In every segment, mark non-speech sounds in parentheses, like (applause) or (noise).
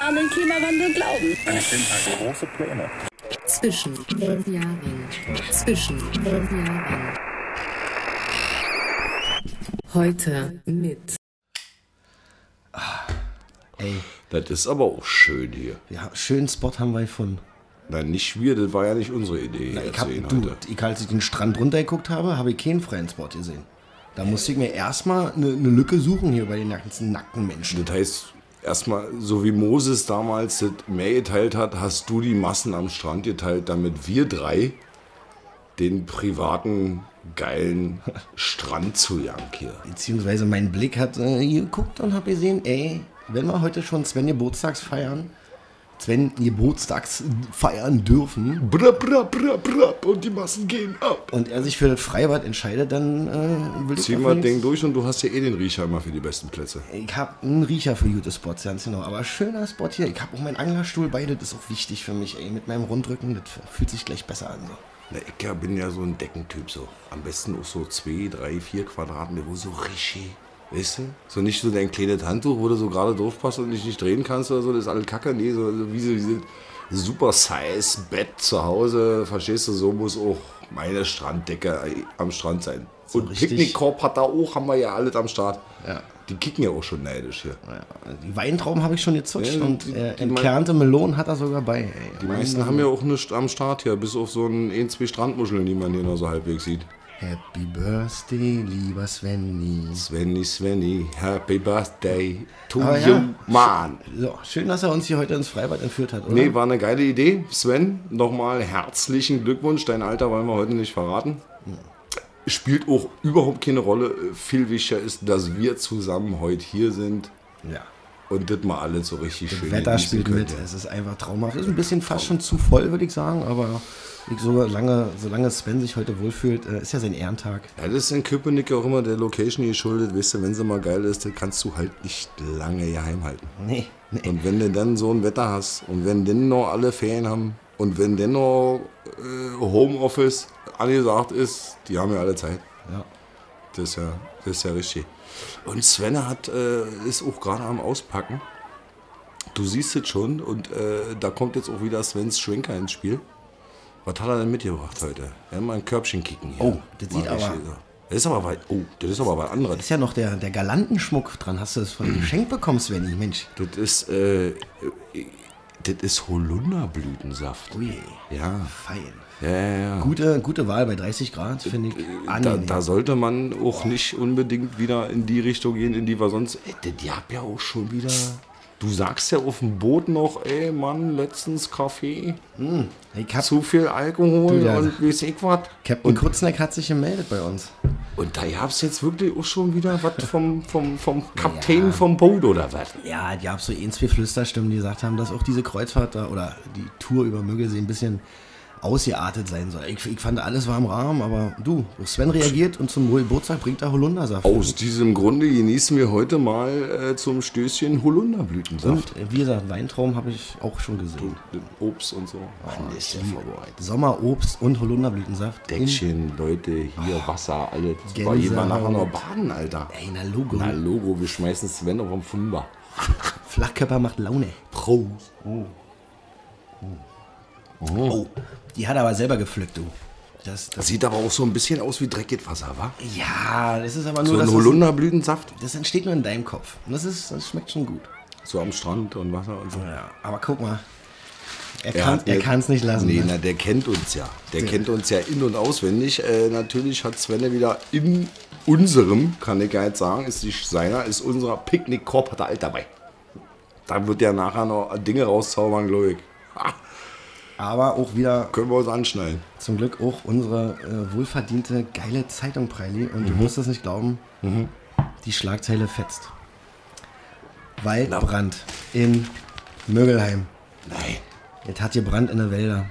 an den Klimawandel glauben. große Pläne. Zwischen den Jahren. Zwischen den Jahren. Heute mit Ey, Das ist aber auch schön hier. ja, schönen Spot haben wir gefunden. Nein, nicht wir, das war ja nicht unsere Idee. Na, ich hab, zu sehen du, ich, als ich den Strand runtergeguckt habe, habe ich keinen freien Spot gesehen. Da musste ich mir erstmal eine, eine Lücke suchen hier bei den ganzen nackten Menschen. Das heißt, erstmal, so wie Moses damals das Meer geteilt hat, hast du die Massen am Strand geteilt, damit wir drei den privaten, geilen Strandzugang hier. Beziehungsweise mein Blick hat äh, geguckt und habe gesehen, ey, wenn wir heute schon Sven Geburtstags feiern, Sven Geburtstags feiern dürfen Bra, bra, bra, bra, und die Massen gehen ab. und er sich für das Freibad entscheidet, dann äh, will Zieh mal Ding durch und du hast ja eh den Riecher immer für die besten Plätze. Ich habe einen Riecher für gute Spots, ganz genau. Aber schöner Spot hier. Ich habe auch meinen Anglerstuhl bei, das ist auch wichtig für mich, ey. Mit meinem Rundrücken, das fühlt sich gleich besser an. So. Na, ich bin ja so ein Deckentyp so. Am besten auch so zwei, drei, vier Quadratmeter, wo so richtig, weißt du? So nicht so dein kleines Handtuch, wo du so gerade drauf passt und dich nicht drehen kannst oder so, das ist alles Kacke. Nee, so so wie so diese super size Bett zu Hause, verstehst du, so muss auch meine Stranddecke äh, am Strand sein. und richtig- Picknickkorb hat da auch, haben wir ja alles am Start. Ja. Die kicken ja auch schon neidisch hier. Ja, die Weintrauben habe ich schon gezutscht Ja, und äh, entkernte Melonen hat er sogar bei. Ey. Die meisten haben ja auch nichts am Start hier, bis auf so ein, ein zwei Strandmuscheln, die man hier noch so halbwegs sieht. Happy Birthday, lieber Svenny. Svenny, Svenny, Happy Birthday to Aber you, ja. man. So, schön, dass er uns hier heute ins Freibad entführt hat, oder? Nee, war eine geile Idee. Sven, nochmal herzlichen Glückwunsch. Dein Alter wollen wir heute nicht verraten. Spielt auch überhaupt keine Rolle. Viel wichtiger ist, dass wir zusammen heute hier sind ja. Und das mal alle so richtig schön Wetter genießen spielt mit. Es ist einfach traumhaft. Ist ein bisschen fast schon zu voll, würde ich sagen, aber ich so lange, solange Sven sich heute wohlfühlt, äh, ist ja sein Ehrentag. Ja, das ist in Köpenick auch immer der Location geschuldet. Weißt du, wenn sie mal geil ist, dann kannst du halt nicht lange geheim halten. Nee, nee. Und wenn du dann so ein Wetter hast und wenn dann noch alle Ferien haben und wenn dann noch äh, Homeoffice angesagt ist, die haben ja alle Zeit. Ja. Das ist ja, das ist ja richtig. Und Sven hat, äh, ist auch gerade am Auspacken. Du siehst es schon und äh, da kommt jetzt auch wieder Svens Schwenker ins Spiel. Was hat er denn mitgebracht heute? Er hat mal ein Körbchen kicken hier. Oh, das sieht Mal aber- richtig so. Das ist aber weit. Oh, das ist aber was anderes. Ist ja noch der, der Galantenschmuck dran. Hast du das von (clears throat) Geschenk bekommen, Svenny? Mensch. Das ist, äh, das ist Holunderblütensaft. Ui, Ja, fein. ja, ja. ja. Gute, gute Wahl bei 30 Grad, finde ich Da, angenehm. da sollte man auch nicht unbedingt wieder in die Richtung gehen, in die wir sonst. Ey, die- hab ja auch schon wieder. Du sagst ja auf dem Boot noch, ey Mann, letztens Kaffee, ich hab, zu viel Alkohol Du, und weiß ich was. Captain Kurzneck hat sich gemeldet bei uns. Und da gab's jetzt wirklich auch schon wieder was (laughs) vom, vom, vom Kapitän vom Boot oder was? Ja, die gab so ein, zwei Flüsterstimmen, die gesagt haben, dass auch diese Kreuzfahrt da oder die Tour über Müggelsee ein bisschen ausgeartet sein soll. Ich, ich fand, alles war im Rahmen, aber du, Sven reagiert und zum Geburtstag bringt er Holundersaft. Aus diesem Grunde genießen wir heute mal äh, zum Stößchen Holunderblütensaft. Und äh, wie gesagt, Weintraum habe ich auch schon gesehen. Den Obst und so. Alles vorbereitet. Sommerobst und Holunderblütensaft. Deckchen, Leute, hier Wasser, alles. Gehen wir nachher noch baden, Alter. Ey, na Logo. Na Logo, wir schmeißen Sven auf den Fünfer. Flachkörper macht Laune. Prost. Oh, die hat er aber selber gepflückt, du. Das, das, Sieht aber auch so ein bisschen aus wie dreckiges Wasser, wa? ja, das ist aber nur So ein Holunderblütensaft. das entsteht nur in deinem Kopf. Und das, ist, das schmeckt schon gut. So am Strand und Wasser und so. Ja, aber guck mal. Er, Er kann er kann's nicht lassen. Nee, ne? na, der kennt uns ja. Der kennt uns ja in- und auswendig. Äh, natürlich hat Svenne wieder in unserem, kann ich ja jetzt sagen, ist nicht seiner, ist unserer Picknickkorb, hat er alt dabei. Da wird der nachher noch Dinge rauszaubern, glaube ich. Aber auch wieder können wir uns anschnallen. zum Glück auch unsere äh, wohlverdiente geile Zeitung, Preili. Und du wirst es nicht glauben, die Schlagzeile fetzt. Waldbrand in Mögelheim. Nein. Es hat gebrannt in den Wälder.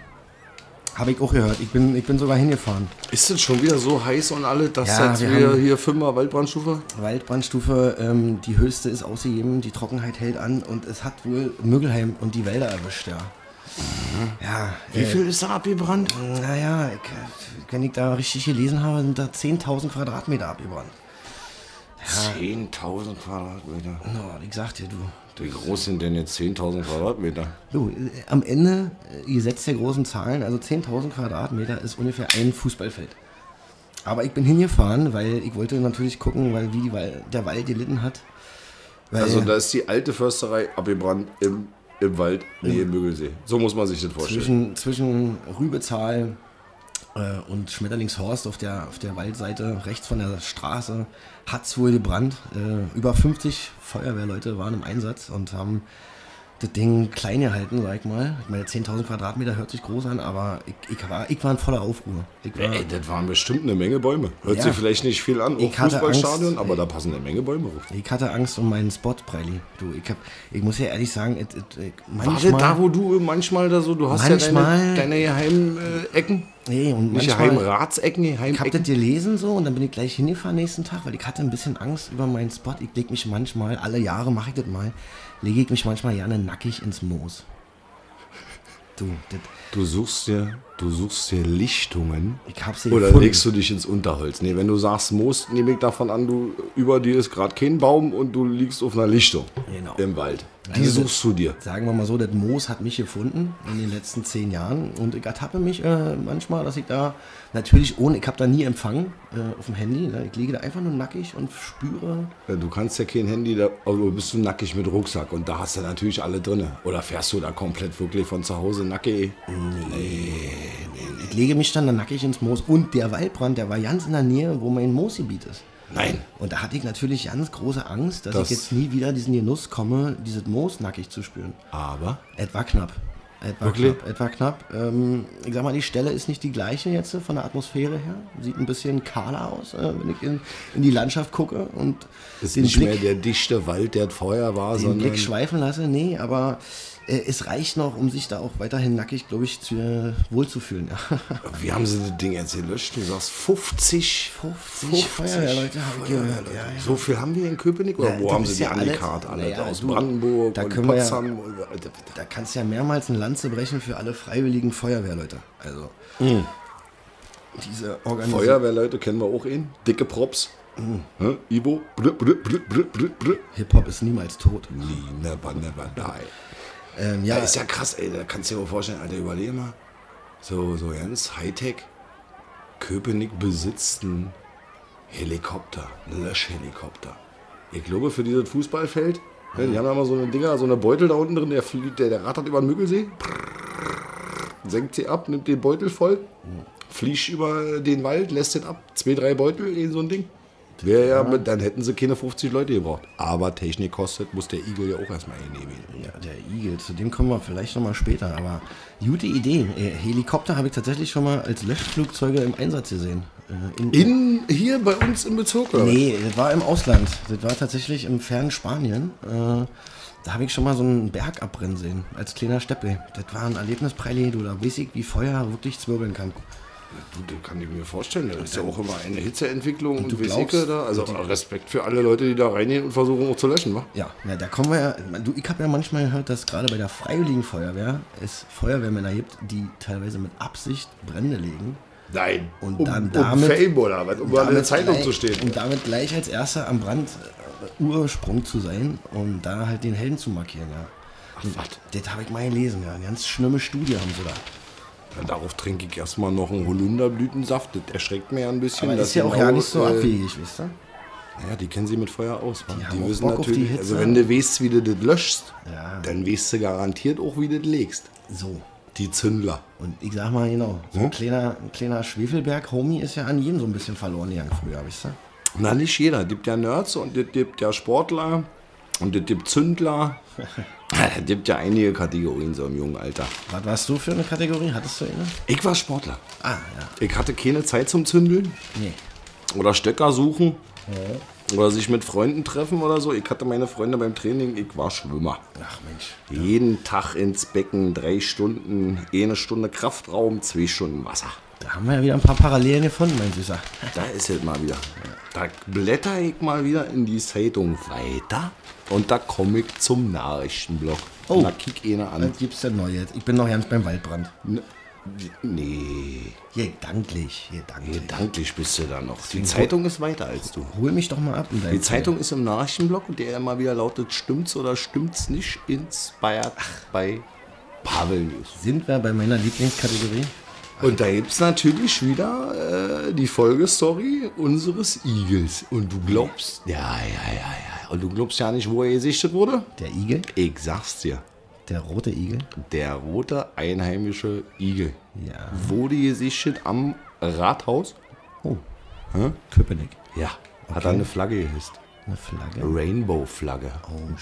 Habe ich auch gehört. Ich bin, ich bin sogar hingefahren. Ist es schon wieder so heiß und alle, dass Ja, jetzt wir haben- hier Fünfer Waldbrandstufe? Waldbrandstufe, ähm, die höchste ist ausgegeben, die Trockenheit hält an und es hat wohl Mögelheim und die Wälder erwischt, ja. Ja, Wie viel ist da abgebrannt? Naja, wenn ich da richtig gelesen habe, sind da 10.000 Quadratmeter abgebrannt. 10.000 Quadratmeter. No, ich sag dir, du. Wie groß sind denn jetzt 10.000 Quadratmeter? Du, äh, am Ende, äh, Gesetz der großen Zahlen, also 10.000 Quadratmeter ist ungefähr ein Fußballfeld. Aber ich bin hingefahren, weil ich wollte natürlich gucken, weil wie die, Wal- der Wald gelitten hat. Weil, Also da ist die alte Försterei abgebrannt im, im Wald, nee, im Müggelsee. So muss man sich das vorstellen. zwischen, zwischen Rübezahl äh, und Schmetterlingshorst auf der, auf der Waldseite, rechts von der Straße, hat es wohl gebrannt. Äh, über 50 Feuerwehrleute waren im Einsatz und haben das Ding klein gehalten, sag ich mal. Ich meine, 10.000 Quadratmeter hört sich groß an, aber ich, ich, war, ich war in voller Aufruhr. Ich war, Ey, das waren bestimmt eine Menge Bäume. Hört Ja. sich vielleicht nicht viel an, hatte Fußballstadion, Angst. aber da passen eine Menge Bäume drauf. ich hatte Angst um meinen Spot, Preili. Du, ich, hab, ich muss ja ehrlich sagen, it, it, War manchmal... das da, wo du manchmal da so, du hast Manchmal- ja deine, deine geheimen äh, Ecken? nee, und Nicht manchmal, Ratsecken, geheimen Ich habe das gelesen so und dann bin ich gleich hingefahren nächsten Tag, weil ich hatte ein bisschen Angst über meinen Spot. Ich lege mich manchmal, alle Jahre mache ich das mal, lege ich mich manchmal gerne nackig ins Moos. Du, das, Du suchst dir, du suchst dir Lichtungen. ich habe sie Oder gefunden. legst du dich ins Unterholz? Nee, wenn du sagst Moos, nehme ich davon an, du über dir ist gerade kein Baum und du liegst auf einer Lichtung Genau. im Wald. Die Also, suchst du dir. Sagen wir mal so, das Moos hat mich gefunden in den letzten zehn Jahren und ich ertappe mich äh, manchmal, dass ich da natürlich ohne, ich habe da nie Empfang äh, auf dem Handy, ne? ich liege da einfach nur nackig und spüre, Ja, Du kannst ja kein Handy, da aber bist du nackig mit Rucksack und da hast du natürlich alle drin. Oder fährst du da komplett wirklich von zu Hause nackig? Ich lege mich dann da nackig ins Moos und der Waldbrand, der war ganz in der Nähe, wo mein Moosgebiet ist. Nein. Und da hatte ich natürlich ganz große Angst, dass Das- ich jetzt nie wieder diesen Genuss komme, dieses Moos nackig zu spüren. Aber Es war knapp. Es war Wirklich? knapp. Es war knapp. Ähm, ich sag mal, die Stelle ist nicht die gleiche jetzt von der Atmosphäre her. Sieht ein bisschen kahler aus, äh, wenn ich in, in die Landschaft gucke und ist den nicht Blick, mehr der dichte Wald, der vorher war, den sondern Blick schweifen lasse. Nee, aber äh, es reicht noch, um sich da auch weiterhin nackig, glaube ich, zu, äh, wohlzufühlen. Ja. (laughs) wie haben sie das Ding jetzt gelöscht? Du sagst 50? 50 Feuerwehrleute habe ich gehört. Ja, ja. So viel haben wir in Köpenick? Oder Ja, wo haben sie die angekarrt? Alle naja, aus du, Brandenburg da und können wir Potsdam? und- Da kannst du ja mehrmals eine Lanze brechen für alle freiwilligen Feuerwehrleute. Also diese Organisation. Feuerwehrleute kennen wir auch ihn. Dicke Props. Brr, brr. Hip-Hop ist niemals tot. Nee, never, never die. Ähm, Ja, ja, ist ja krass, ey. Da kannst du dir mal vorstellen, Alter, überlege mal. So, so ganz Hightech. Köpenick besitzt einen Helikopter, einen Löschhelikopter. Ich glaube, für dieses Fußballfeld, ja, die haben ja immer so eine Dinger, so eine Beutel da unten drin, der, fliegt, der, der rattert über den Müggelsee. Senkt sie ab, nimmt den Beutel voll, fliegt über den Wald, lässt den ab. Zwei, drei Beutel in so ein Ding. Wäre ja, mit- dann hätten sie keine 50 Leute gebraucht. Aber Technik kostet, muss der Igel ja auch erstmal genehmigen. ja, der Igel, zu dem kommen wir vielleicht nochmal später. Aber gute Idee. Äh, Helikopter habe ich tatsächlich schon mal als Löschflugzeuge im Einsatz gesehen. Äh, in, In, hier bei uns im Bezirk, oder? nee, das war im Ausland. Das war tatsächlich im fernen Spanien. Äh, da habe ich schon mal so einen Berg abbrennen sehen, als kleiner Steppel. Das war ein Erlebnispreili, du, da weiß ich, wie Feuer wirklich zwirbeln kann. Du, das kann ich mir vorstellen. Das ist ja auch immer eine Hitzeentwicklung und, und glaubst- da. Also Respekt für alle Leute, die da reingehen und versuchen auch zu löschen, wa? Ja, ja, da kommen wir ja. Du, ich habe ja manchmal gehört, dass gerade bei der Freiwilligen Feuerwehr es Feuerwehrmänner gibt, die teilweise mit Absicht Brände legen. Nein. Und um, dann um damit- Fame oder was? Um an der Zeitung gleich, zu stehen. Und damit gleich als erster am Brand äh, Ursprung zu sein und da halt den Helden zu markieren, ja. Ach, was? Das habe ich mal gelesen, ja. Eine ganz schlimme Studie haben sie da. Ja, darauf trinke ich erstmal noch einen Holunderblütensaft. Das erschreckt mir ja ein bisschen. Aber dass ist ja auch ja nicht so äh, abwegig, weißt du? Ja, die kennen sie mit Feuer aus. Die Die, wissen natürlich, Hitze. also wenn du weißt, wie du das löschst, Ja. dann weißt du garantiert auch, wie du das legst. So. Die Zündler. Und ich sag mal genau, so Hm? ein kleiner, ein kleiner Schwefelberg-Homie ist ja an jedem so ein bisschen verloren gegangen früher, weißt du? Na, nicht jeder. Es gibt ja Nerds und es gibt ja Sportler und es gibt Zündler. (laughs) Es gibt ja einige Kategorien so im jungen Alter. Was warst du für eine Kategorie? Hattest du eine? Ich war Sportler. Ah, ja. Ich hatte keine Zeit zum Zündeln Nee. oder Stöcker suchen oder sich mit Freunden treffen oder so. Ich hatte meine Freunde beim Training, ich war Schwimmer. Ach Mensch. Jeden Tag ins Becken, drei Stunden, eine Stunde Kraftraum, zwei Stunden Wasser. Da haben wir ja wieder ein paar Parallelen gefunden, mein Süßer. Da ist es mal wieder. Da blätter ich mal wieder in die Zeitung weiter und da komme ich zum Nachrichtenblock. Oh. Da kick einer an. Was gibt's denn Neues? Ich bin noch ganz beim Waldbrand. Ne, Nee, Gedanklich, gedanklich. gedanklich bist du da noch. Die Zeitung ist weiter als du. Hol mich doch mal ab Die Zeitung ist im Nachrichtenblock, der immer wieder lautet, stimmt's oder stimmt's nicht, inspired bei Pavel News. Sind wir bei meiner Lieblingskategorie? Und da gibt's natürlich wieder äh, die Folgestory unseres Igels. Und du glaubst, ja, ja, ja, ja. Und du glaubst ja nicht, wo er gesichtet wurde? Der Igel, Ich sag's dir. der rote Igel. Der rote einheimische Igel Ja. wurde gesichtet am Rathaus. Oh. Köpenick. Ja. Hat er eine Flagge gehisst. Eine Flagge. Rainbow-Flagge.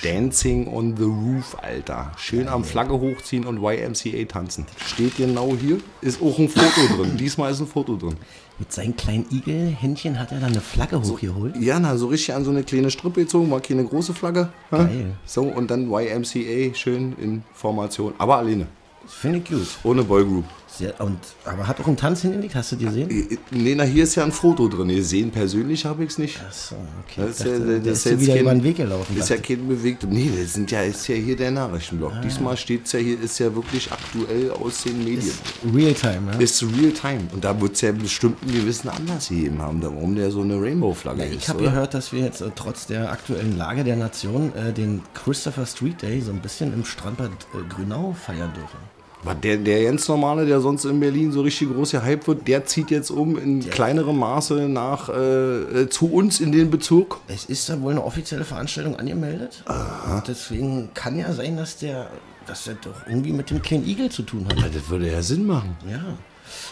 Dancing on the Roof, Alter. Schön am Flagge hochziehen und YMCA tanzen. Steht genau hier. Ist auch ein Foto drin. Diesmal ist ein Foto drin. Mit seinen kleinen Igelhändchen hat er dann eine Flagge hochgeholt. Ja, na, so richtig an so eine kleine Strippe gezogen. War keine große Flagge. ha? Geil. So, und dann YMCA schön in Formation. Aber alleine. Finde ich gut. Ohne Boygroup. Sehr, und, aber hat auch einen Tanz hingelegt, hast du die gesehen? Äh, Nee, na, hier ist ja ein Foto drin. Ihr sehen persönlich habe ich es nicht. Achso, okay. Das ist ja, dachte, das der ist ist ja wieder kein- über den Weg gelaufen. Ist ja dachte kein bewegt. Nee, das sind ja, ist ja hier der Nachrichtenblock. Ah. Diesmal steht es ja hier, ist ja wirklich aktuell aus den Medien. ich. Realtime, ja? Ist real time. Und da wird es ja bestimmt einen gewissen Anlass gegeben haben, warum der so eine Rainbow-Flagge ist. Ich habe gehört, dass wir jetzt äh, trotz der aktuellen Lage der Nation äh, den Christopher Street Day so ein bisschen im Strandbad äh, Grünau feiern dürfen. Was der, der ganz normale, der sonst in Berlin so richtig groß gehypt wird, der zieht jetzt um in kleinerem Maße nach äh, äh, zu uns in den Bezirk. Es ist da wohl eine offizielle Veranstaltung angemeldet. Und deswegen kann ja sein, dass der, dass der doch irgendwie mit dem kleinen Igel zu tun hat. Ja, das würde ja Sinn machen. Ja.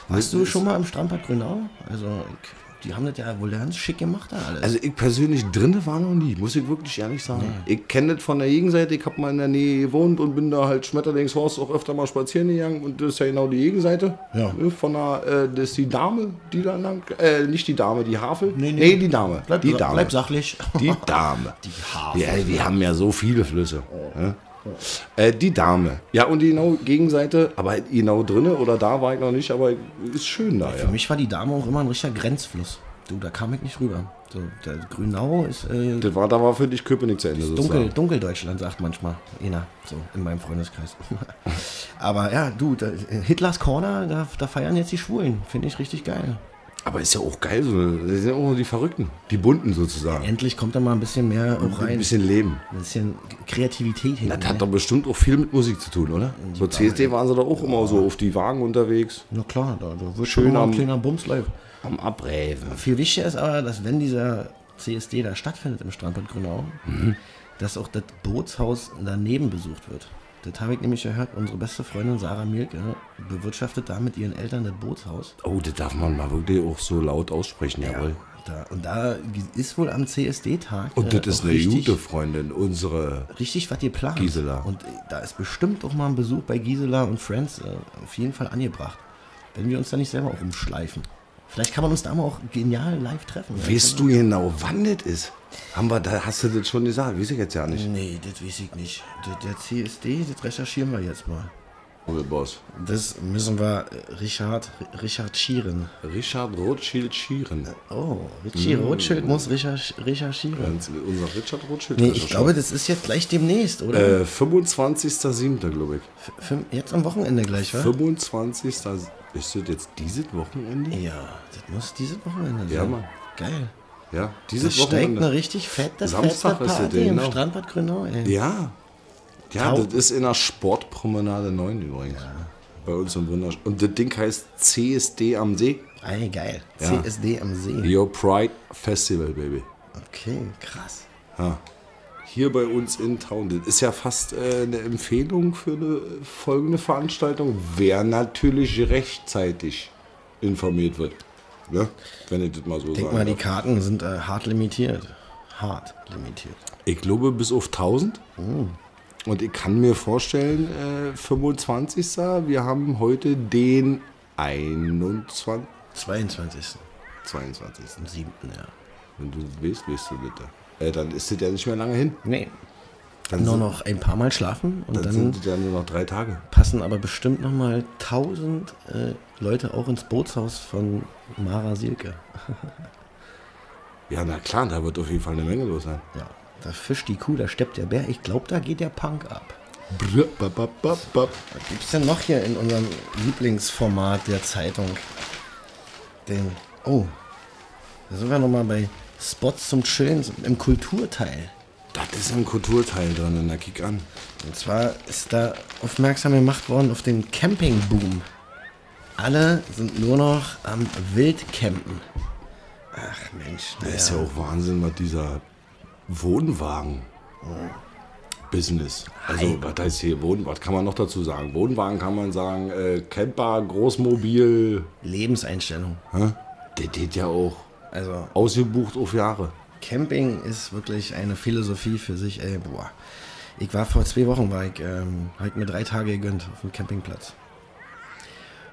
Warst du schon mal im Strandbad Grünau? Also, ich, die haben das ja wohl ganz schick gemacht da alles. Also ich persönlich drinne war noch nie, muss ich wirklich ehrlich sagen. Ich kenne das von der Gegenseite, ich habe mal in der Nähe gewohnt und bin da halt Schmetterlingshorst auch öfter mal spazieren gegangen und das ist ja genau die Gegenseite. Ja. Ne, Von der, äh, das ist die Dame, die da lang, äh, nicht die Dame, die Havel. Nee, nee. die Dame. bleib, die Dame. bleib sachlich. Die Dame. (laughs) Die Havel. Ja, wir haben ja so viele Flüsse. ne? Äh, die Dame. Ja, und die genau Gegenseite, aber genau drinne oder da war ich noch nicht, aber ist schön da, Für ja. mich war die Dame auch immer ein richtiger Grenzfluss. Du, da kam ich nicht rüber. So, der Grünau ist äh, Das war, da war für dich Köpenick zu Ende dunkel, sozusagen. Dunkeldeutschland, sagt manchmal einer, so in meinem Freundeskreis. (laughs) Aber ja, du, da, Hitlers Corner, da, da feiern jetzt die Schwulen. Finde ich richtig geil. Aber ist ja auch geil, so. das sind ja auch die Verrückten, die Bunten sozusagen. Endlich kommt da mal ein bisschen mehr auch Ein rein. bisschen Leben. Ein bisschen Kreativität hin. Das hat doch bestimmt auch viel mit Musik zu tun, oder? So CSD waren sie doch auch immer so auf die Wagen unterwegs, Na klar, da, da wird Schön am- ein kleiner Bumsleib. am Abräven. Viel wichtiger ist aber, dass wenn dieser CSD da stattfindet im Strandbad Grünau, dass auch das Bootshaus daneben besucht wird. Das habe ich nämlich gehört, unsere beste Freundin Sarah Mielke bewirtschaftet da mit ihren Eltern das Bootshaus. Oh, das darf man mal wirklich auch so laut aussprechen, jawohl. Da, und da ist wohl am CSD-Tag. Und äh, das ist auch eine richtig, gute Freundin, unsere. Richtig was geplant. Gisela. Und äh, da ist bestimmt auch mal ein Besuch bei Gisela und Friends äh, auf jeden Fall angebracht. Wenn wir uns da nicht selber auch umschleifen. Vielleicht kann man uns da mal auch genial live treffen. Weißt du genau, wann das ist? Haben wir, da hast du das schon gesagt, weiß ich jetzt ja nicht. Nee, das weiß ich nicht. Der, der CSD, das recherchieren wir jetzt mal. Oh, Boss. Das müssen wir äh, Richard, Richard Schieren. Richard Rothschild Schieren. Oh, Richie Rothschild muss recherch- recherchieren. Ganz- Unser Richard Rothschild. Nee, ich das glaube, das ist jetzt gleich demnächst, oder? Äh, 25.07. glaube ich. F- jetzt am Wochenende gleich, wa? 25. Ist das jetzt dieses Wochenende? Ja, das muss dieses Wochenende sein. Ja, Mann. Geil. Ja, Das dieses steigt Wochenende. eine richtig fette, Samstag fette ist das, Party im genau. Strandbad Grünau, ey. Ja. Ja, Tau- das ist in der Sportpromenade 9 übrigens. Bei uns im Wundersch Und das Ding heißt CSD am See. Ey, geil. Ja. CSD am See. Your Pride Festival, Baby. Okay, krass. Ja. Hier bei uns in Town. Das ist ja fast äh, eine Empfehlung für eine folgende Veranstaltung. Wer natürlich rechtzeitig informiert wird. Ne? Wenn ich das mal so Denk mal, die. Karten sind äh, hart limitiert. Hart limitiert. Ich glaube bis auf 1000. Und ich kann mir vorstellen, äh, 25. Wir haben heute den 21. 22. 22. 7. Ja. Wenn du weißt, weißt du das. Äh, dann ist das ja nicht mehr lange hin. Nee. Dann Nur sind- noch ein paar Mal schlafen und Dann, dann, sind es ja nur noch drei Tage. passen aber bestimmt noch mal 1000 äh, Leute auch ins Bootshaus von Mara Silke. (laughs) Ja, na klar, da wird auf jeden Fall eine Menge los sein. Ja, da fischt die Kuh, da steppt der Bär. Ich glaube, da geht der Punk ab. Brr. Was gibt's denn noch hier in unserem Lieblingsformat der Zeitung? Den. Oh. Da sind wir nochmal bei Spots zum Chillen im Kulturteil. Das ist ein Kulturteil drin, na kick an. Und zwar ist da aufmerksam gemacht worden auf den Campingboom. Alle sind nur noch am Wildcampen. Ach Mensch, Das ist ja auch Wahnsinn, was dieser Wohnwagen Business. Also, was heißt hier Wohn, was kann man noch dazu sagen? Wohnwagen kann man sagen, äh, Camper, Großmobil, Lebenseinstellung. hä? der geht ja auch Also ausgebucht auf Jahre. Camping ist wirklich eine Philosophie für sich. Ey, boah. Ich war vor zwei Wochen, war ich, ähm, hab ich mir drei Tage gegönnt auf dem Campingplatz.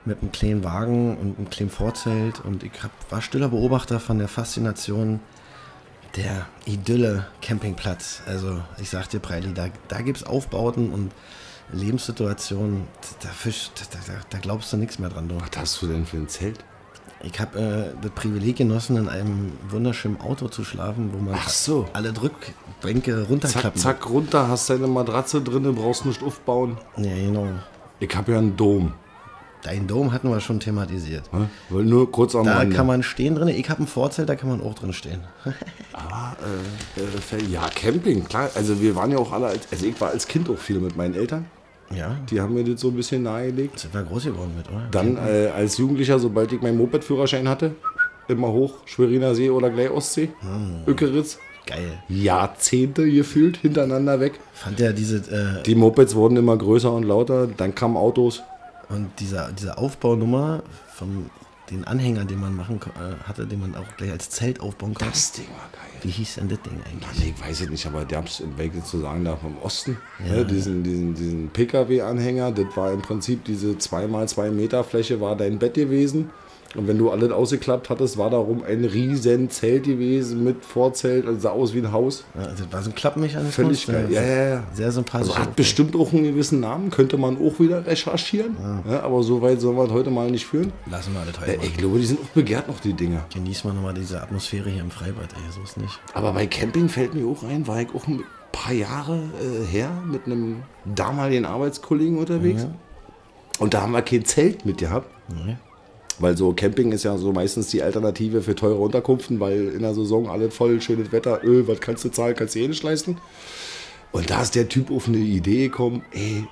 Mit einem kleinen Wagen und einem kleinen Vorzelt und ich hab, war stiller Beobachter von der Faszination der Idylle Campingplatz. Also ich sag dir, Preili, da, da gibt's Aufbauten und Lebenssituationen, da, fisch, da, da, da glaubst du nichts mehr dran. Du. Was hast du denn für ein Zelt? Ich habe äh, das Privileg genossen, in einem wunderschönen Auto zu schlafen, wo man so. alle Drückbänke Zack, runterklappen. zack, runter, hast deine Matratze drin, brauchst nicht aufbauen. Ja, genau. Ich habe ja einen Dom. Dein Dom hatten wir schon thematisiert. hä? Nur kurz am Da Rande. kann man stehen drin. Ich habe ein Vorzelt, da kann man auch drin stehen. (laughs) Aber, äh, äh, ja, Camping, klar. Also wir waren ja auch alle, als, also ich war als Kind auch viel mit meinen Eltern. ja, Die haben mir das so ein bisschen nahegelegt. sind wir groß geworden mit, oder? Dann äh, als Jugendlicher, sobald ich meinen Moped-Führerschein hatte, immer hoch, Schweriner See oder gleich Ostsee, Ökeritz. Geil. Jahrzehnte gefühlt hintereinander weg. Fand der diese, äh, Die Mopeds wurden immer größer und lauter, dann kamen Autos. Und diese, diese Aufbaunummer von den Anhänger, den man machen äh, hatte, den man auch gleich als Zelt aufbauen konnte. Das Ding war geil. Wie hieß denn das Ding eigentlich? Mann, ich weiß es nicht, aber der hab's, wenn ich so sagen darf, im Osten, ne, diesen, diesen, diesen Pkw-Anhänger, das war im Prinzip diese 2x2 Meter Fläche war dein Bett gewesen. Und wenn du alles ausgeklappt hattest, war darum ein riesen Zelt gewesen mit Vorzelt, also sah aus wie ein Haus. Ja, das war so ein Klappenmechanismus. Völlig geil. äh, Ja, ja, ja. Sehr sympathisch. Also hat bestimmt auch einen gewissen Namen, könnte man auch wieder recherchieren. Ja, aber so weit sollen wir es heute mal nicht führen. Lassen wir heute Äh, mal. ich glaube, die sind auch begehrt noch, die Dinger. Genießen wir nochmal diese Atmosphäre hier im Freibad, ey, so ist nicht. Aber bei Camping fällt mir auch ein, war ich auch ein paar Jahre äh, her mit einem damaligen Arbeitskollegen unterwegs. Und da haben wir kein Zelt mit gehabt. Nee. Weil so Camping ist ja so meistens die Alternative für teure Unterkünften, weil in der Saison alles voll, schönes Wetter, öh, was kannst du zahlen, kannst du eh nicht leisten. Und da ist der Typ auf eine Idee gekommen, ey,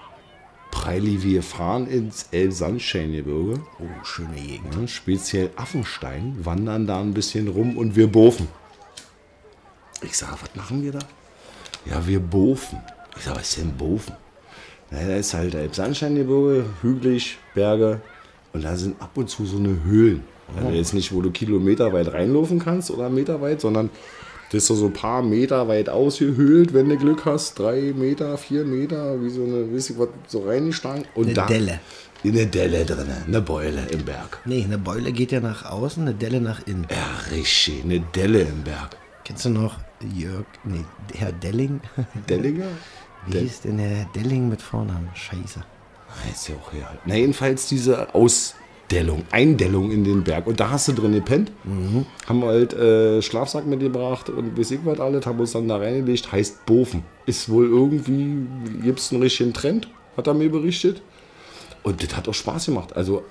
Preili, wir fahren ins Elbsandsteingebirge, Oh, schöne Gegend. ja, speziell Affenstein, wandern da ein bisschen rum und wir bofen. Ich sag, was machen wir da? Ja, wir bofen. Ich sag, was ist denn bofen? Na, da ist halt Elbsandsteingebirge, hügelig, Berge und da sind ab und zu so eine Höhlen. Also jetzt nicht, wo du Kilometer weit reinlaufen kannst oder Meter weit, sondern das ist so ein paar Meter weit ausgehöhlt, wenn du Glück hast. Drei Meter, vier Meter, wie so eine, weiß ich was, so reingestangen. Und Eine da, Delle. Eine Delle drin, eine Beule im Berg. Nee, eine Beule geht ja nach außen, eine Delle nach innen. Ja, richtig, eine Delle im Berg. Kennst du noch Jörg, nee, Herr Delling? Dellinger? (laughs) Wie hieß denn der Herr Delling mit Vornamen? Scheiße. Ah, Ist ja auch real. Na, jedenfalls diese Ausdellung, Eindellung in den Berg. Und da hast du drin gepennt. Haben wir halt äh, Schlafsack mitgebracht und bis ich was alles, haben uns dann da reingelegt. Heißt Bofen. Ist wohl irgendwie, gibt es einen richtigen Trend, hat er mir berichtet. Und das hat auch Spaß gemacht. Also,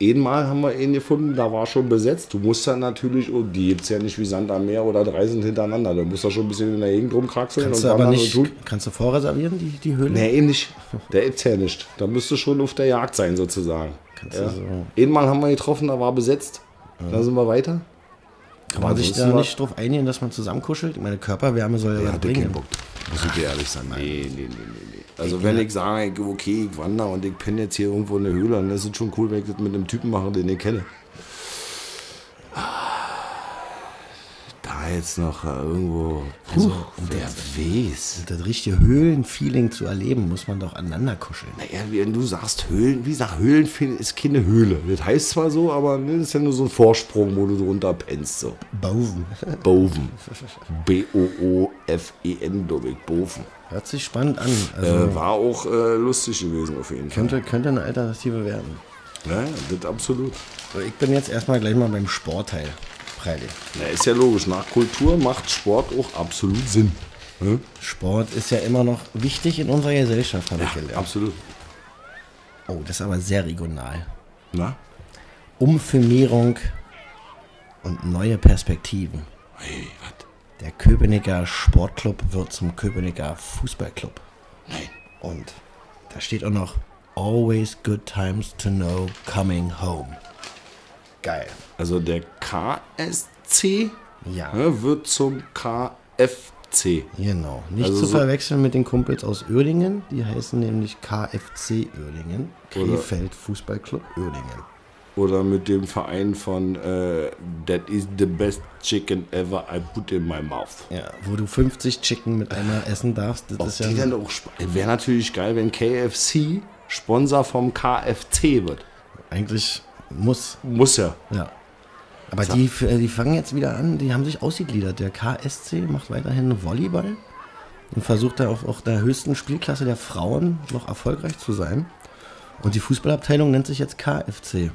einmal haben wir ihn gefunden, da war schon besetzt. Du musst dann natürlich, und die gibt es ja nicht wie Sand am Meer oder drei sind hintereinander. Du musst da schon ein bisschen in der Gegend rumkraxeln Kannst und du aber nicht, tun. kannst du vorreservieren, die, die Höhle? Nee, ähnlich. Der ist ja nicht. Da müsst du schon auf der Jagd sein, sozusagen. Kannst du Ja. so- Einmal haben wir getroffen, da war besetzt. Da sind wir weiter. Kann man sich da nicht drauf einigen, dass man zusammenkuschelt? Meine Körperwärme soll ja, Ja, was bringen. Bock. Muss ich dir ehrlich sagen. Nee, nee, nee, nee. nee. Also wenn ich sage, okay, ich wandere und ich penne jetzt hier irgendwo in der Höhle, dann ist es schon cool, wenn ich das mit einem Typen mache, den ich kenne. Da jetzt noch äh, irgendwo, also, wer weiß. Das richtige Höhlenfeeling zu erleben, muss man doch aneinander kuscheln. Naja, wenn du sagst Höhlen, wie gesagt, Höhlen ist keine Höhle. Das heißt zwar so, aber ne, das ist ja nur so ein Vorsprung, wo du drunter pennst. So. Boven. Boven. B-O-O-F-E-N, glaube ich. Boven. Hört sich spannend an. Also Äh, war auch äh, lustig gewesen auf jeden Fall. könnte, könnte eine Alternative werden. Ja, ja, das absolut. So, ich bin jetzt erstmal gleich mal beim Sportteil. Freilich. Na, ist ja logisch. Nach Kultur macht Sport auch absolut Sinn. Hm? Sport ist ja immer noch wichtig in unserer Gesellschaft, habe ich gelernt. Absolut. Oh, das ist aber sehr regional. Na? Umfirmierung und neue Perspektiven. Hey? Der Köpenicker Sportclub wird zum Köpenicker Fußballclub. Nein. Und da steht auch noch Always good times to know coming home. Geil. Also der KSC Ja. ne, wird zum KFC. Genau. Nicht Also zu so- verwechseln mit den Kumpels aus Uerdingen. Die heißen nämlich KFC Uerdingen. Krefeld Fußballclub Uerdingen. Oder mit dem Verein von äh, That is the best chicken ever I put in my mouth. Ja, wo du 50 Chicken mit einmal essen darfst. Das Ob ist die ja dann auch Wäre natürlich geil, wenn KFC Sponsor vom KFC wird. eigentlich muss. Muss ja. Ja. Aber die, äh, die fangen jetzt wieder an, die haben sich ausgegliedert. Der KSC macht weiterhin Volleyball und versucht da auf auch der höchsten Spielklasse der Frauen noch erfolgreich zu sein. Und die Fußballabteilung nennt sich jetzt KFC.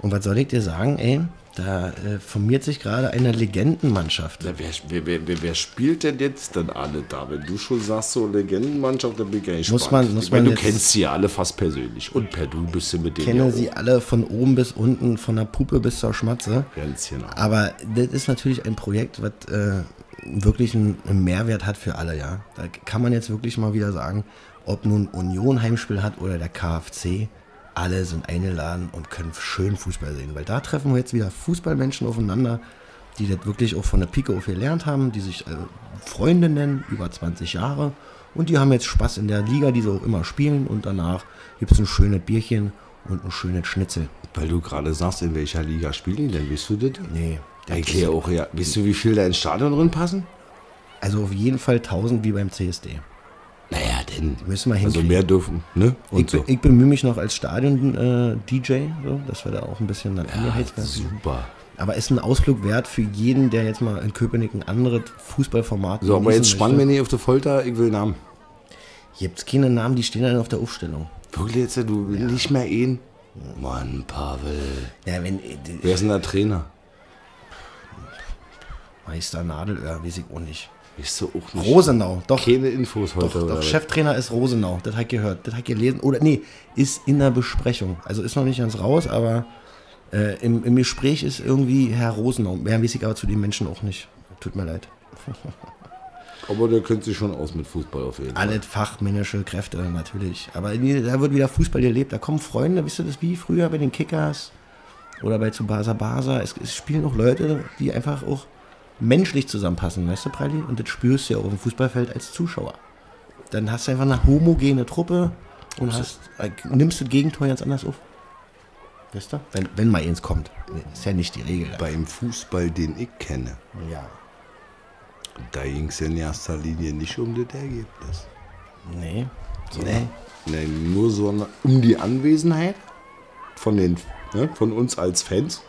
Und was soll ich dir sagen, ey? Da äh, formiert sich gerade eine Legendenmannschaft. Wer, wer, wer, wer, wer spielt denn jetzt dann alle da? Wenn du schon sagst, so Legendenmannschaft, dann bin ich nicht Muss man- muss ich meine, man du kennst sie ja alle fast persönlich. Und per Du bist du mit denen kenne ja sie alle von oben bis unten, von der Puppe bis zur Schmatze. ganz genau. Aber das ist natürlich ein Projekt, was äh, wirklich einen Mehrwert hat für alle, ja. Da kann man jetzt wirklich mal wieder sagen, ob nun Union Heimspiel hat oder der KfC, alle sind eingeladen und können schön Fußball sehen. Weil da treffen wir jetzt wieder Fußballmenschen aufeinander, die das wirklich auch von der Pike auf gelernt haben, die sich äh, Freunde nennen, über 20 Jahre. Und die haben jetzt Spaß in der Liga, die sie auch immer spielen. Und danach gibt es ein schönes Bierchen und ein schönes Schnitzel. Weil du gerade sagst, in welcher Liga spielen die denn? Weißt du das? Nee, ist- auch, ja. Weißt du, wie viel da ins Stadion drin passen? Also auf jeden Fall 1000 wie beim CSD. Naja, denn. Müssen wir Also mehr dürfen, ne? Und ich, so. ich bemühe mich noch als Stadion-DJ, so, dass wir da auch ein bisschen dann Ja, angeheizt werden. super. Aber ist ein Ausflug wert für jeden, der jetzt mal in Köpenick ein anderes Fußballformat So, aber jetzt spannen wir nicht auf die Folter, ich will Namen. Gibt's keine Namen, die stehen dann auf der Aufstellung. Wirklich jetzt, du nicht mehr ihn? Mann, Pavel. Ja, wenn äh, Wer ist denn der Trainer? Meister Nadelöhr, weiß ich auch nicht. Weißt du auch nicht. Rosenau, doch. Keine Infos heute, Doch, doch? Cheftrainer ist Rosenau, das hat ich gehört, das hat ich gelesen. Oder nee, ist in der Besprechung. Also ist noch nicht ganz raus, aber äh, im, im Gespräch ist irgendwie Herr Rosenau. Mehr weiß ich aber zu den Menschen auch nicht. Tut mir leid. (laughs) Aber der kennt sich schon aus mit Fußball auf jeden Fall. Alle fachmännische Kräfte natürlich. Aber da wird wieder Fußball gelebt. Da kommen Freunde, wisst ihr das wie früher bei den Kickers oder bei Tsubasa Basa. Es, es spielen auch Leute, die einfach auch menschlich zusammenpassen, weißt du, Preili? Und das spürst du ja auch im Fußballfeld als Zuschauer. Dann hast du einfach eine homogene Truppe und hast, äh, nimmst das Gegentor ganz anders auf. Weißt du? Wenn, wenn mal eins kommt. Ist ja nicht die Regel. Beim Fußball, den ich kenne, ja. da ging es in erster Linie nicht um das Ergebnis. Nee. Nee. Nein, nur so eine- um die Anwesenheit von, den, ne, von uns als Fans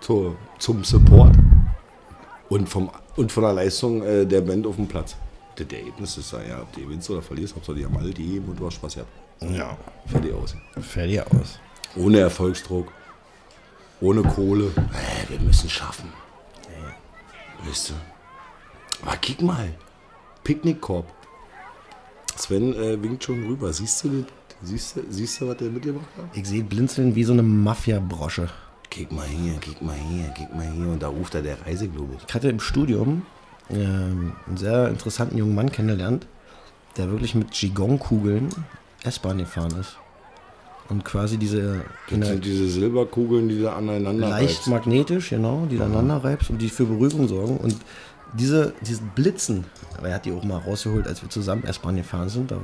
zur, zum Support und, vom, und von der Leistung äh, der Band auf dem Platz. Das Ergebnis ist ja, ja, ob du gewinnst oder verlierst, Hauptsache die haben alle die und du hast Spaß gehabt. Ja. Fertig aus. Fertig aus. Ohne Erfolgsdruck, ohne Kohle. Äh, wir müssen schaffen. Weißt du? Aber kick mal. Picknickkorb. Sven äh, winkt schon rüber. Siehst du, siehst du, siehst du, was der mitgemacht hat? Ich sehe blinzeln wie so eine Mafia-Brosche. Kick mal hier, kick mal hier, kick mal hier. Und da ruft er der Reiseglobus. Ich hatte im Studium ähm, einen sehr interessanten jungen Mann kennengelernt, der wirklich mit Qigong-Kugeln S-Bahn gefahren ist. Und quasi diese Das in sind diese Silberkugeln, die da aneinander leicht reibst. magnetisch, genau, die du aneinander reibst und die für Beruhigung sorgen. Und diese, diesen Blitzen, aber er hat die auch mal rausgeholt, als wir zusammen S-Bahn gefahren sind. Da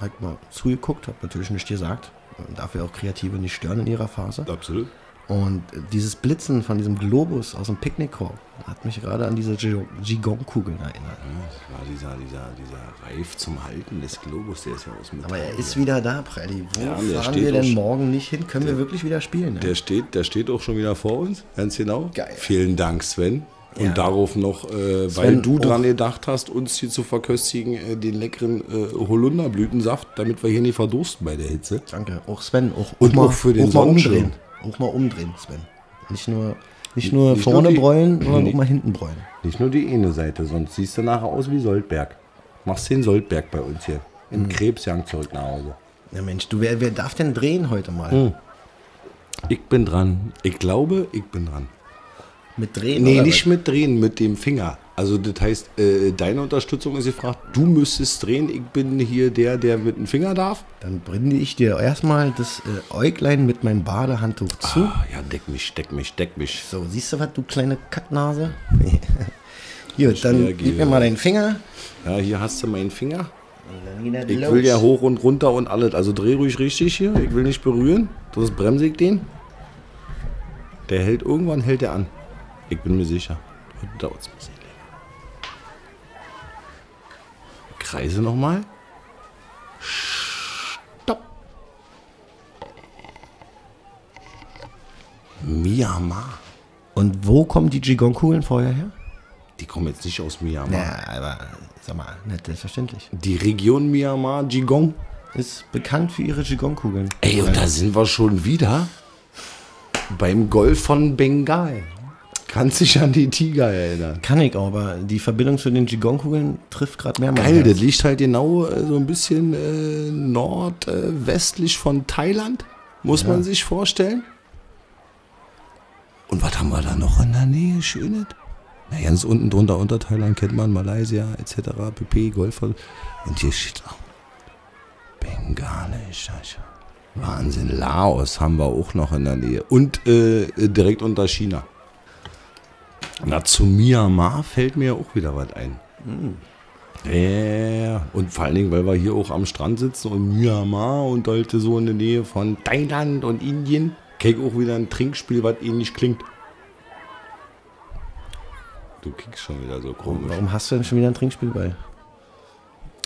ich mal zugeguckt, habe natürlich nicht gesagt. Darf ja auch Kreative nicht stören in ihrer Phase. Absolut. Und dieses Blitzen von diesem Globus aus dem Picknickkorb hat mich gerade an diese Qigong-Kugeln erinnert. Das war dieser, dieser, dieser Reif zum Halten des Globus, der ist ja aus Metall. Aber er ist wieder da, Prelli. Wo Ja, der fahren wir auch denn morgen nicht hin? Können wir wirklich wieder spielen? Ne? Der steht, der steht auch schon wieder vor uns, ganz genau. Geil. Vielen Dank, Sven. Und Ja. darauf noch, äh, weil Sven, du auch- dran gedacht hast, uns hier zu verköstigen, äh, den leckeren äh, Holunderblütensaft, damit wir hier nicht verdursten bei der Hitze. Danke. Auch Sven. Auch, Und mal, auch für den auch Sonnenschirm. umdrehen. Auch mal umdrehen, Sven. Nicht nur, nicht nur Nicht nur vorne die- bräunen, sondern Nee. auch mal hinten bräunen. Nicht nur die eine Seite, sonst siehst du nachher aus wie Soldberg. Machst den Soldberg bei uns hier. Im Krebsjang zurück nach Hause. Ja Mensch, du, wer, wer darf denn drehen heute mal? Ich bin dran. Ich glaube, ich bin dran. Mit drehen? Nee, nicht was? mit drehen, mit dem Finger. Also das heißt, äh, deine Unterstützung ist gefragt, du müsstest drehen, ich bin hier der, der mit dem Finger darf. Dann binde ich dir erstmal das äh, Äuglein mit meinem Badehandtuch zu. Ah, ja, deck mich, deck mich, deck mich. So, siehst du was, du kleine Kacknase? (laughs) Gut, dann gib mir mal deinen Finger. Ja, hier hast du meinen Finger. Ich los. will ja hoch und runter und alles. Also dreh ruhig richtig hier. Ich will nicht berühren. Sonst bremse ich den. Der hält, irgendwann hält er an. Ich bin mir sicher. Heute dauert es ein bisschen Kreise nochmal. Stopp. Myanmar. Und wo kommen die Qigong-Kugeln vorher her? Die kommen jetzt nicht aus Myanmar. Na, aber sag mal, nicht selbstverständlich. Die Region Myanmar, Jigong. Ist bekannt für ihre Qigong-Kugeln. Ey, und da sind wir schon wieder beim Golf von Bengal. Kannst dich an die Tiger erinnern? Kann ich auch, aber die Verbindung zu den Qigong-Kugeln trifft gerade mehr mein Geil, das liegt halt genau äh, so ein bisschen äh, nordwestlich von Thailand, muss man sich vorstellen. Und was haben wir da noch in der Nähe? Schönes? Na, ganz unten drunter, unter Thailand kennt man Malaysia etc., pp, Golf. Und hier steht auch Bengalisch. Wahnsinn, Laos haben wir auch noch in der Nähe. Und äh, direkt unter China. Na, zu Myanmar fällt mir auch wieder was ein. Ja, ja, ja. und vor allen Dingen, weil wir hier auch am Strand sitzen und Myanmar und halt so in der Nähe von Thailand und Indien, krieg auch wieder ein Trinkspiel, was ähnlich klingt. Du kriegst schon wieder so komisch. Warum hast du denn schon wieder ein Trinkspiel bei?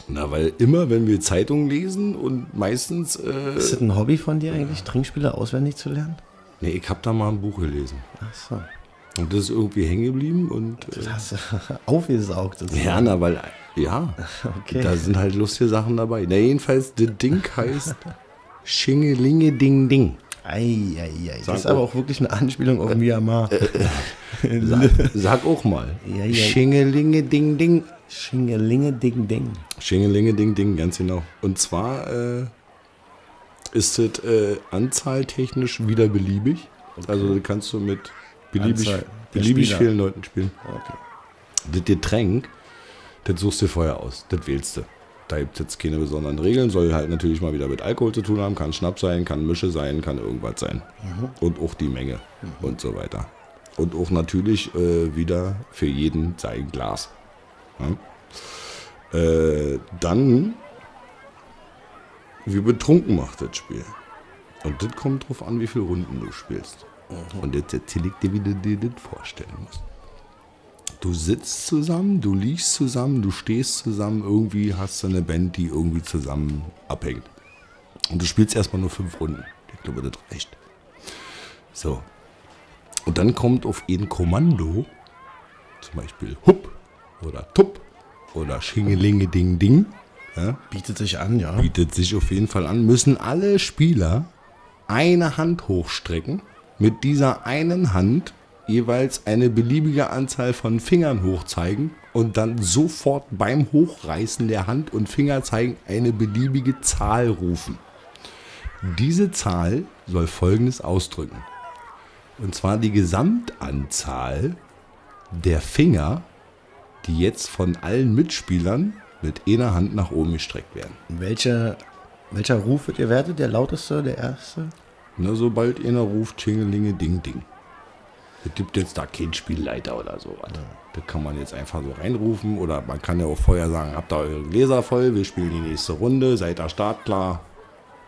Na, weil immer, wenn wir Zeitungen lesen und meistens, äh, Ist das ein Hobby von dir eigentlich, Trinkspiele auswendig zu lernen? nee, ich hab da mal ein Buch gelesen. Ach so. Und das ist irgendwie hängen geblieben und, äh, Das (laughs) aufgesaugt. Das ja, na, weil, ja, (laughs) Okay. da sind halt lustige Sachen dabei. Na, jedenfalls, das Ding heißt Schingelinge Ding Ding. Ei, ei, ei. Sag Das ist aber auch. auch wirklich eine Anspielung auf Myanmar. (laughs) Sag, sag auch mal. Ja, ja. Schingelinge Ding Ding. Schingelinge Ding Ding. Schingelinge Ding Ding, ganz genau. Und zwar äh, ist es äh, anzahltechnisch wieder beliebig. Also das kannst du mit beliebig, beliebig Spieler. vielen Leuten spielen. Okay. Das Getränk, das suchst du vorher aus. Das wählst du. Da gibt es jetzt keine besonderen Regeln. Soll halt natürlich mal wieder mit Alkohol zu tun haben. Kann Schnaps sein, kann Mische sein, kann irgendwas sein. Und auch die Menge und so weiter. Und auch natürlich äh, wieder für jeden sein Glas. Ja? Äh, dann, wie betrunken macht das Spiel. Und das kommt drauf an, wie viele Runden du spielst. Und jetzt erzähle ich dir, wie du dir das vorstellen musst. Du sitzt zusammen, du liegst zusammen, du stehst zusammen, irgendwie hast du eine Band, die irgendwie zusammen abhängt. Und du spielst erstmal nur fünf Runden. Ich glaube, das reicht. So. Und dann kommt auf jeden Kommando, zum Beispiel Hupp oder Tupp oder Schingelinge Ding Ding, ja, Bietet sich an, ja. bietet sich auf jeden Fall an, müssen alle Spieler eine Hand hochstrecken, mit dieser einen Hand jeweils eine beliebige Anzahl von Fingern hochzeigen und dann sofort beim Hochreißen der Hand und Fingerzeigen eine beliebige Zahl rufen. Diese Zahl soll Folgendes ausdrücken. Und zwar die Gesamtanzahl der Finger, die jetzt von allen Mitspielern mit einer Hand nach oben gestreckt werden. Welcher, welcher Ruf wird gewertet? Der lauteste, der erste? Na, sobald einer ruft, Tschingelinge, Ding, Ding. Es gibt jetzt da keinen Spielleiter oder so. Das kann man jetzt einfach so reinrufen oder man kann ja auch vorher sagen, habt ihr eure Gläser voll, wir spielen die nächste Runde, seid ihr startklar.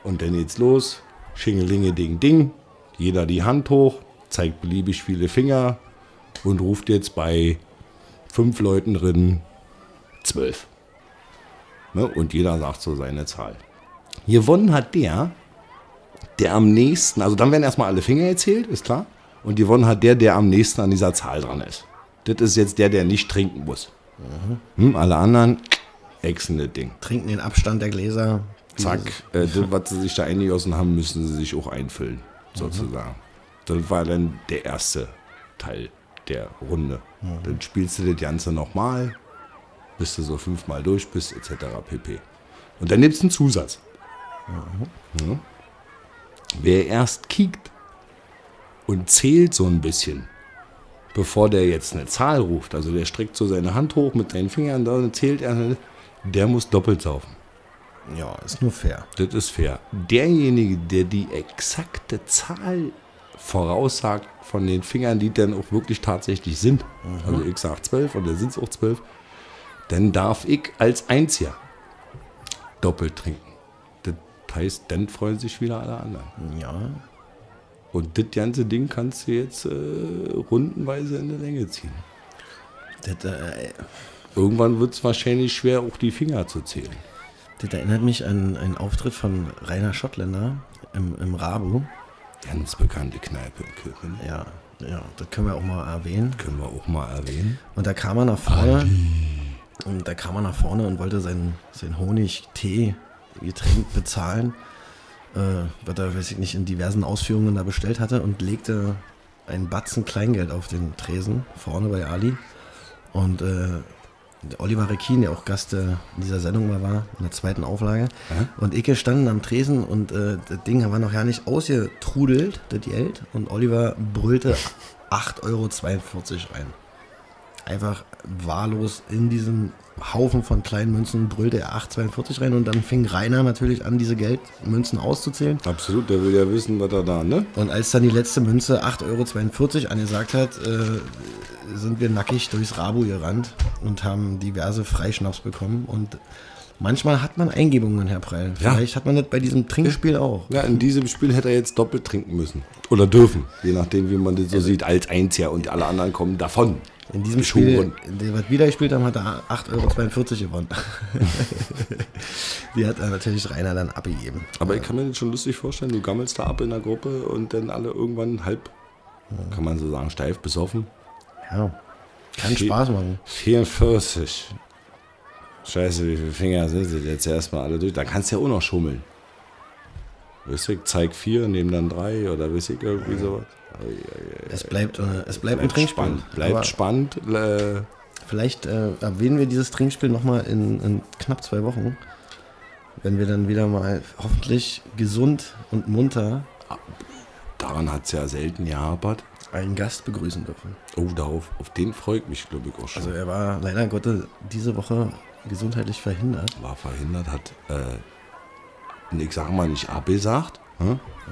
Und dann geht's los. Schingelinge, Ding, Ding. Jeder die Hand hoch, zeigt beliebig viele Finger und ruft jetzt bei fünf Leuten drin zwölf. Ne? Und jeder sagt so seine Zahl. Gewonnen hat der, der am nächsten, also dann werden erstmal alle Finger gezählt, ist klar. Und gewonnen hat der, der am nächsten an dieser Zahl dran ist. Das ist jetzt der, der nicht trinken muss. Hm, alle anderen, excellent Ding. Trinken den Abstand der Gläser. Zack, äh, das, was sie sich da eingegossen haben, müssen sie sich auch einfüllen, sozusagen. Das war dann der erste Teil der Runde. Dann spielst du das Ganze nochmal bis du so fünfmal durch bist, etc. pp. Und dann gibt es einen Zusatz. Ja. Wer erst kiekt und zählt so ein bisschen, bevor der jetzt eine Zahl ruft, also der streckt so seine Hand hoch mit seinen Fingern da und zählt erst, der muss doppelt saufen. Ja, ist nur fair. Das ist fair. Derjenige, der die exakte Zahl voraussagt von den Fingern, die dann auch wirklich tatsächlich sind, also ich sage 12 und dann sind es auch 12, dann darf ich als Einziger doppelt trinken. Heißt, dann freuen sich wieder alle anderen. Ja, Und das ganze Ding kannst du jetzt äh, rundenweise in der Länge ziehen. das, äh, Irgendwann wird es wahrscheinlich schwer, auch die Finger zu zählen. das erinnert mich an einen Auftritt von Rainer Schottländer im, im Rabu. Ganz bekannte Kneipe in Kirchen. Ja, ja, das können wir auch mal erwähnen. Können wir auch mal erwähnen. Und da kam er nach vorne. Und da kam er nach vorne und wollte sein, sein Honig-Tee-Getränk bezahlen, äh, was er, weiß ich nicht, in diversen Ausführungen da bestellt hatte und legte einen Batzen Kleingeld auf den Tresen vorne bei Ali. Und äh, Oliver Rekin, der auch Gast äh, in dieser Sendung mal war, in der zweiten Auflage. Und Icke standen am Tresen und äh, das Ding war noch ja nicht ausgetrudelt, das Geld. Und Oliver brüllte 8,42 Euro rein einfach wahllos in diesen Haufen von kleinen Münzen brüllte er 8,42 rein und dann fing Rainer natürlich an, diese Geldmünzen auszuzählen. Absolut, der will ja wissen, was er da, ne? Und als dann die letzte Münze 8,42 Euro angesagt hat, äh, sind wir nackig durchs Rabu gerannt und haben diverse Freischnaps bekommen. Und manchmal hat man Eingebungen, Herr Preil. Ja. Vielleicht hat man das bei diesem Trinkspiel auch. Ja, in diesem Spiel hätte er jetzt doppelt trinken müssen. Oder dürfen, je nachdem, wie man das so sieht, als Einziger und alle anderen kommen davon. In diesem. Spiel, in dem wir wieder gespielt haben, hat er 8,42 Euro gewonnen. (laughs) Die hat er natürlich Rainer dann abgegeben. Aber ich kann mir das schon lustig vorstellen, du gammelst da ab in der Gruppe und dann alle irgendwann halb, kann man so sagen, steif besoffen. Ja, kann Viel- Spaß machen. 44. Scheiße, wie viele Finger sind sie jetzt erstmal alle durch? Da kannst du ja auch noch schummeln. Weißt du, ich zeig vier, nehmen dann drei oder weiß ich irgendwie sowas. Es bleibt, äh, es bleibt, ein Bleibt Trinkspiel. spannend. Bleibt Aber spannend. Äh, Vielleicht äh, erwähnen wir dieses Trinkspiel nochmal in, in knapp zwei Wochen. Wenn wir dann wieder mal hoffentlich gesund und munter daran hat es ja selten gehapert. einen Gast begrüßen dürfen. Oh, darauf, auf den freue ich mich, glaube ich, auch schon. Also er war leider Gottes diese Woche gesundheitlich verhindert. war verhindert, hat, äh, ich sage mal nicht abgesagt.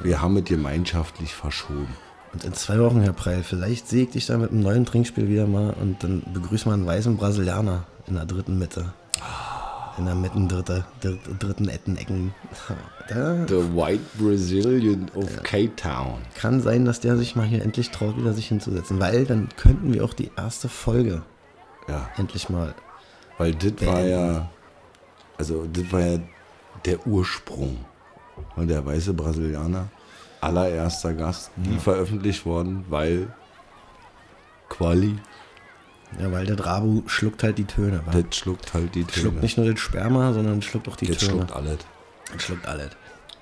Wir haben es gemeinschaftlich verschoben. Und in zwei Wochen, Herr Preil, vielleicht sehe ich dich da mit einem neuen Trinkspiel wieder mal und dann begrüßt man einen weißen Brasilianer in der dritten Mitte. In der Mitten dritte, dritt, dritten Ecken. (laughs) Da The White Brazilian of K-Town. kann sein, dass der sich mal hier endlich traut, wieder sich hinzusetzen, weil dann könnten wir auch die erste Folge Ja, endlich mal. weil das war ja, also das war ja der Ursprung. Und der weiße Brasilianer, allererster Gast, nie veröffentlicht worden, weil Quali, Ja, weil der Drabu schluckt halt die Töne. wa? das schluckt halt die Töne. schluckt nicht nur den Sperma, sondern schluckt auch die das Töne. schluckt alles. Das schluckt alles.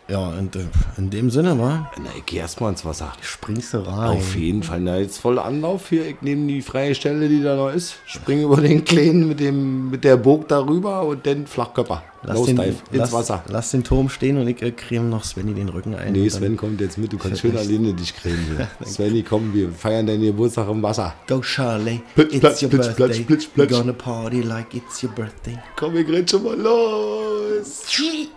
Ja, und äh, in dem Sinne war, Na, ich geh erst mal ins Wasser. springst du rein. Auf jeden Fall. Na, jetzt voll Anlauf hier. Ich nehme die freie Stelle, die da noch ist. Springe über den Kleinen mit, dem, mit der Burg darüber und dann Flachkörper. Lass Nose den, dive ins lass, Wasser. Lass den Turm stehen und ich äh, creme noch Svenny den Rücken ein. Nee, Sven kommt jetzt mit. Du kannst schön alleine dich cremen. (laughs) Svenny, komm, wir feiern deinen Geburtstag im Wasser. Go Charlie, Plitsch, it's platsch, your plitsch, birthday. platsch, plitsch, platsch. We're gonna party like it's your birthday. Komm, wir gehen schon mal los. Tschüss.